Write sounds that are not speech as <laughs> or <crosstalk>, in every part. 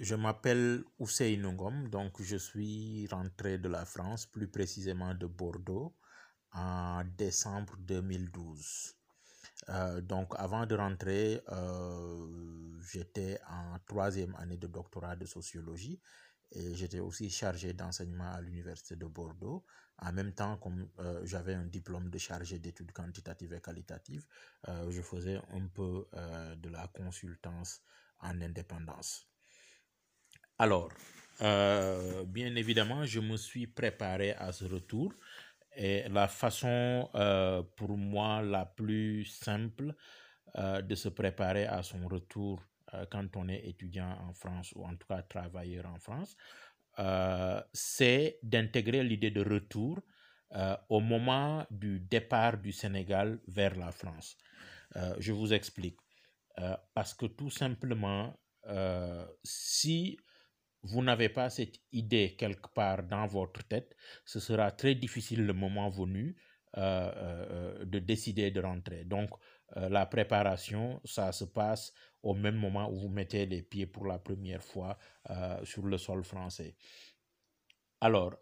je m'appelle Ousseynou Ngom, donc je suis rentré de la France, plus précisément de Bordeaux, en décembre 2012. Euh, donc avant de rentrer, euh, j'étais en troisième année de doctorat de sociologie et j'étais aussi chargé d'enseignement à l'université de Bordeaux. En même temps, comme euh, j'avais un diplôme de chargé d'études quantitatives et qualitatives, je faisais un peu de la consultance en indépendance. Alors, euh, bien évidemment, je me suis préparé à ce retour et la façon euh, pour moi la plus simple euh, de se préparer à son retour quand on est étudiant en France ou en tout cas travailleur en France, c'est d'intégrer l'idée de retour au moment du départ du Sénégal vers la France. Je vous explique. Parce que tout simplement, si vous n'avez pas cette idée quelque part dans votre tête, ce sera très difficile le moment venu euh, euh, euh, de décider de rentrer. Donc, la préparation, ça se passe au même moment où vous mettez les pieds pour la première fois sur le sol français. Alors,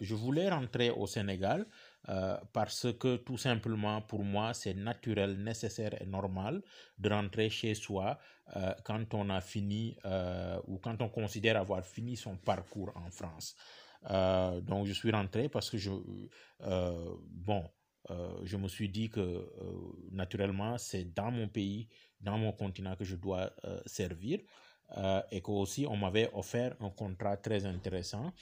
je voulais rentrer au Sénégal euh, parce que tout simplement, pour moi, c'est naturel, nécessaire et normal de rentrer chez soi euh, quand on a fini euh, ou quand on considère avoir fini son parcours en France. Donc, je suis rentré parce que je, bon, je me suis dit que naturellement, c'est dans mon pays, dans mon continent que je dois servir et que aussi on m'avait offert un contrat très intéressant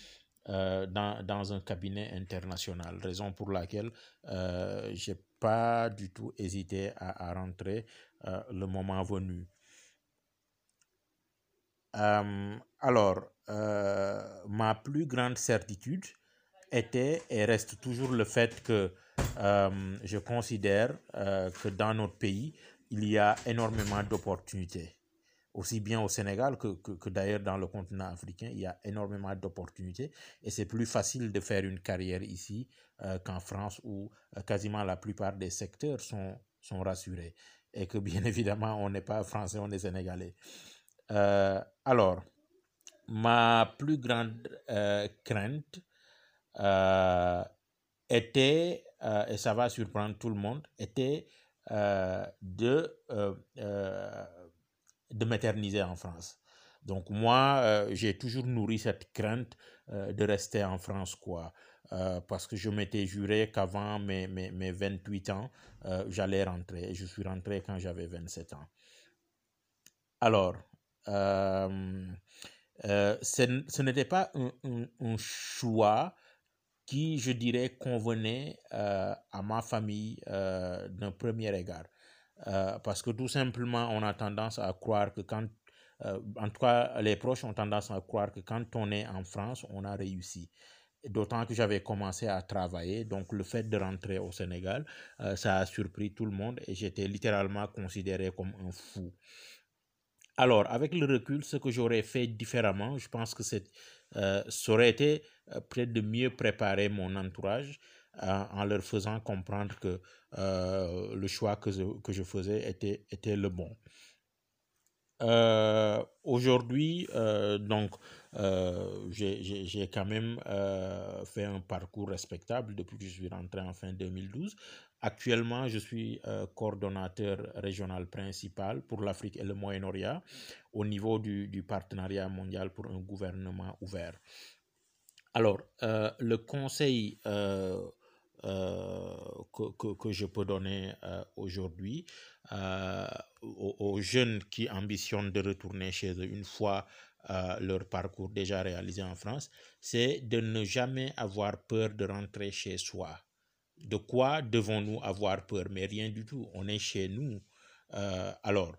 euh, dans, dans un cabinet international, raison pour laquelle euh, j'ai pas du tout hésité à, à rentrer euh, le moment venu. Alors, ma plus grande certitude était et reste toujours le fait que je considère que dans notre pays, il y a énormément d'opportunités. Aussi bien au Sénégal que, que, d'ailleurs dans le continent africain, il y a énormément d'opportunités et c'est plus facile de faire une carrière ici euh, qu'en France où euh, quasiment la plupart des secteurs sont, sont rassurés et que bien <laughs> évidemment on n'est pas français, on est sénégalais. Euh, alors, ma plus grande crainte était, et ça va surprendre tout le monde, était de, de m'éterniser en France. Donc moi, euh, j'ai toujours nourri cette crainte euh, de rester en France, quoi. Euh, parce que je m'étais juré qu'avant mes, mes, mes 28 ans, j'allais rentrer. Et je suis rentré quand j'avais 27 ans. Alors, ce n'était pas un, un- un choix qui, je dirais, convenait à ma famille d'un premier égard. Euh, parce que tout simplement, on a tendance à croire que quand, euh, en tout cas, les proches ont tendance à croire que quand on est en France, on a réussi. D'autant que j'avais commencé à travailler, donc le fait de rentrer au Sénégal, euh, ça a surpris tout le monde et j'étais littéralement considéré comme un fou. Alors, avec le recul, ce que j'aurais fait différemment, je pense que ça aurait été peut-être de mieux préparer mon entourage en leur faisant comprendre que euh, le choix que je, que je faisais était, était le bon. Euh, aujourd'hui, euh, donc, j'ai quand même fait un parcours respectable depuis que je suis rentré en fin 2012. Actuellement, je suis coordonnateur régional principal pour l'Afrique et le Moyen-Orient au niveau du, du partenariat mondial pour un gouvernement ouvert. Alors, le conseil euh, que, que, que je peux donner euh, aujourd'hui euh, aux, aux jeunes qui ambitionnent de retourner chez eux une fois leur parcours déjà réalisé en France, c'est de ne jamais avoir peur de rentrer chez soi. De quoi devons-nous avoir peur? Mais rien du tout. On est chez nous. Alors,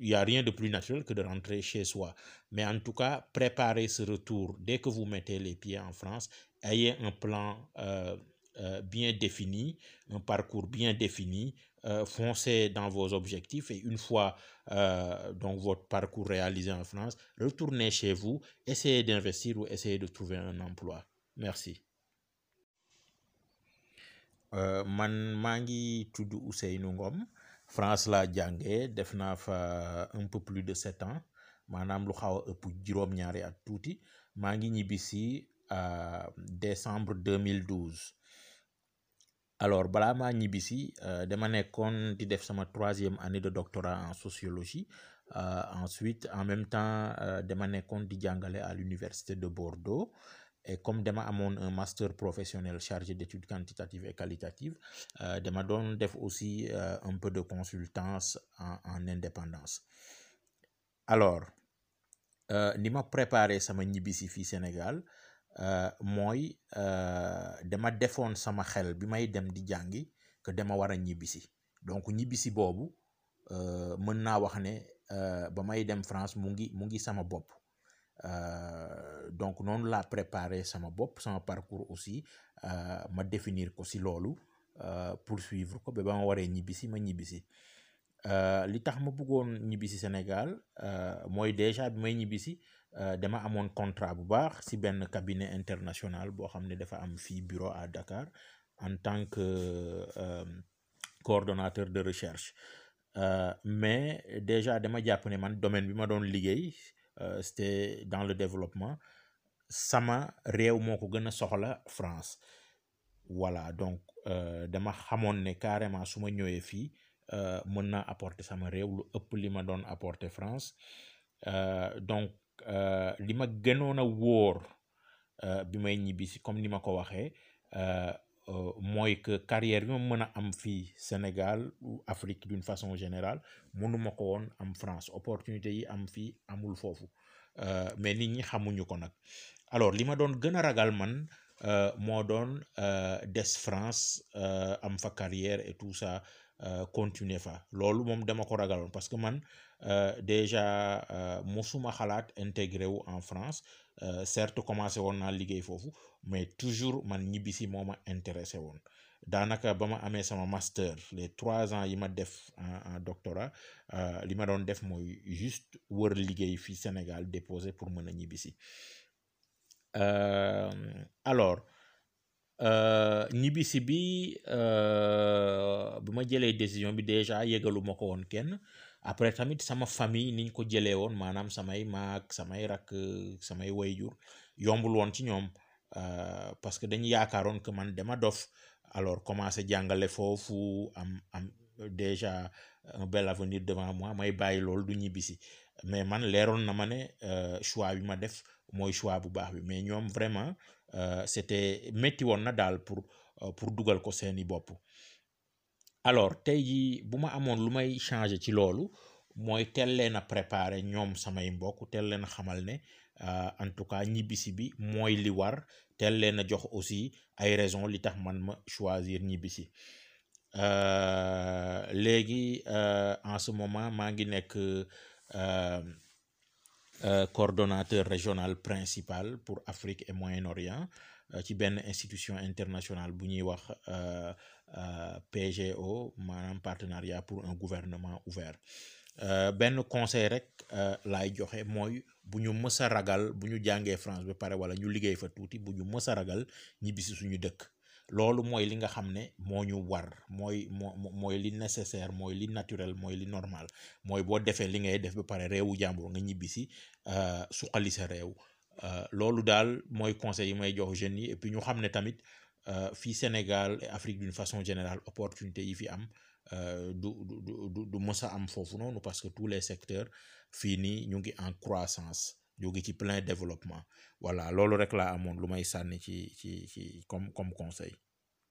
il n'y a rien de plus naturel que de rentrer chez soi. Mais en tout cas, préparez ce retour dès que vous mettez les pieds en France. Ayez un plan euh, euh, bien défini, un parcours bien défini. euh, foncez dans vos objectifs et une fois euh, donc votre parcours réalisé en France, retournez chez vous, essayez d'investir ou essayez de trouver un emploi. Merci. Man maa ngi tudd Ousseynou France laa jàngee def un peu plus de sept ans maanaam lu xaw a ëpp juróom-ñaari at tuuti. Maa ngi ñibbisi décembre 2012 alors balaa maa ñibbisi dama nekkoon di def sama troisième année de doctorat en sociologie. Ensuite en même temps dama nekkoon di jàngale à l'université de Bordeaux et comme dama amoon un master professionnel chargé d'études quantitatives et qualitatives dama doon def aussi un peu de consultance en en indépendance. Alors ni ma préparé sama Sénégal dama sama xel bi may dem di que dama war a ñibbisi donc mën wax ne ba France mu ngi mu ngi sama donc noonu laa préparé sama bopp sama parcours aussi ma définir ko si loolu poursuivre ko ma li tax ma bëggoon Sénégal déjà bi may dama contrat bu cabinet international boo dafa am bureau à Dakar en tant que coordonnateur de recherche. Mais déjà dama domaine bi ma doon c'était dans le développement. Sama réew moo ko France. Voilà donc dama xamoon ne carrément su ma ñëwee fii mën naa apporter sama réew lu ma France. Donc li ma gënoon a wóor comme mooy que carrière bi ma am fii Sénégal ou Afrique d'une façon générale mënuma ko woon am France. Opportunité yi am fii amul foofu. Mais nit ñi xamuñu ko nag. Alors li ma doon gën a ragal man moo doon des France am fa carrière et tout ça continuer fa. Loolu moom dama ko ragaloon parce que man déjà mosuma xalaat intégré wu en France. Certes commencé woon naa liggéey foofu man ñibbisi moo ma intéressé woon. Daanaka ba ma master les trois ans yi def en doctorat li ma def mooy juste wër liggéey fii Sénégal déposé pour mën a ñibbisi. Alors ñibbisi bi bu ma jëlee décision bi déjà yëgalu ma ko kenn. Après tamit sama famille niñ ko samay samay samay wayjur yombul ci parce que dañu yaakaaroon que man dama dof. Alors commencé jàngale foofu am am déjà un bel avenir devant moi may bàyyi loolu du ñibbisi. Mais man leeroon na ma ne choix bi ma def mooy choix bu baax bi. Mais ñoom vraiment c'était métti woon na daal pour pour dugal ko seeni bopp. Alors tey jii bu ma amoon lu may changer ci loolu mooy teel leen a préparer ñoom samay mbokk teel leen a xamal ne en tout cas ñibbisi bi mooy li war teel leen a jox aussi ay raison li tax man ma choisir ñibbisi. Léegi en ce moment maa ngi nekk coordonnateur régional principal pour Afrique et Moyen-Orient ci benn institution internationale bu ñuy wax PGO maanaam partenariat pour un gouvernement ouvert benn conseil rek laay joxe mooy bu ñu mës a ragal bu ñu jàngee France ba pare wala ñu liggéey fa tuuti bu ñu mës a ragal suñu dëkk. Loolu mooy li nga xam ne moo war mooy moo mooy li nécessaire mooy li naturel mooy li normal. Mooy boo defee li ngay def ba pare réewu jàmbur nga ñibbisi suqali sa réew. Loolu daal mooy conseil yi may jox jeunes yi. Et puis ñu xam ne tamit fii Sénégal et Afrique d'une façon générale opportunité yi am du du du du mës a am foofu parce que tous les secteurs fii nii ñu ngi en croissance ñu ngi ci plein développement. Voilà loolu rek laa amoon lu may sànni ci ci ci comme comme conseil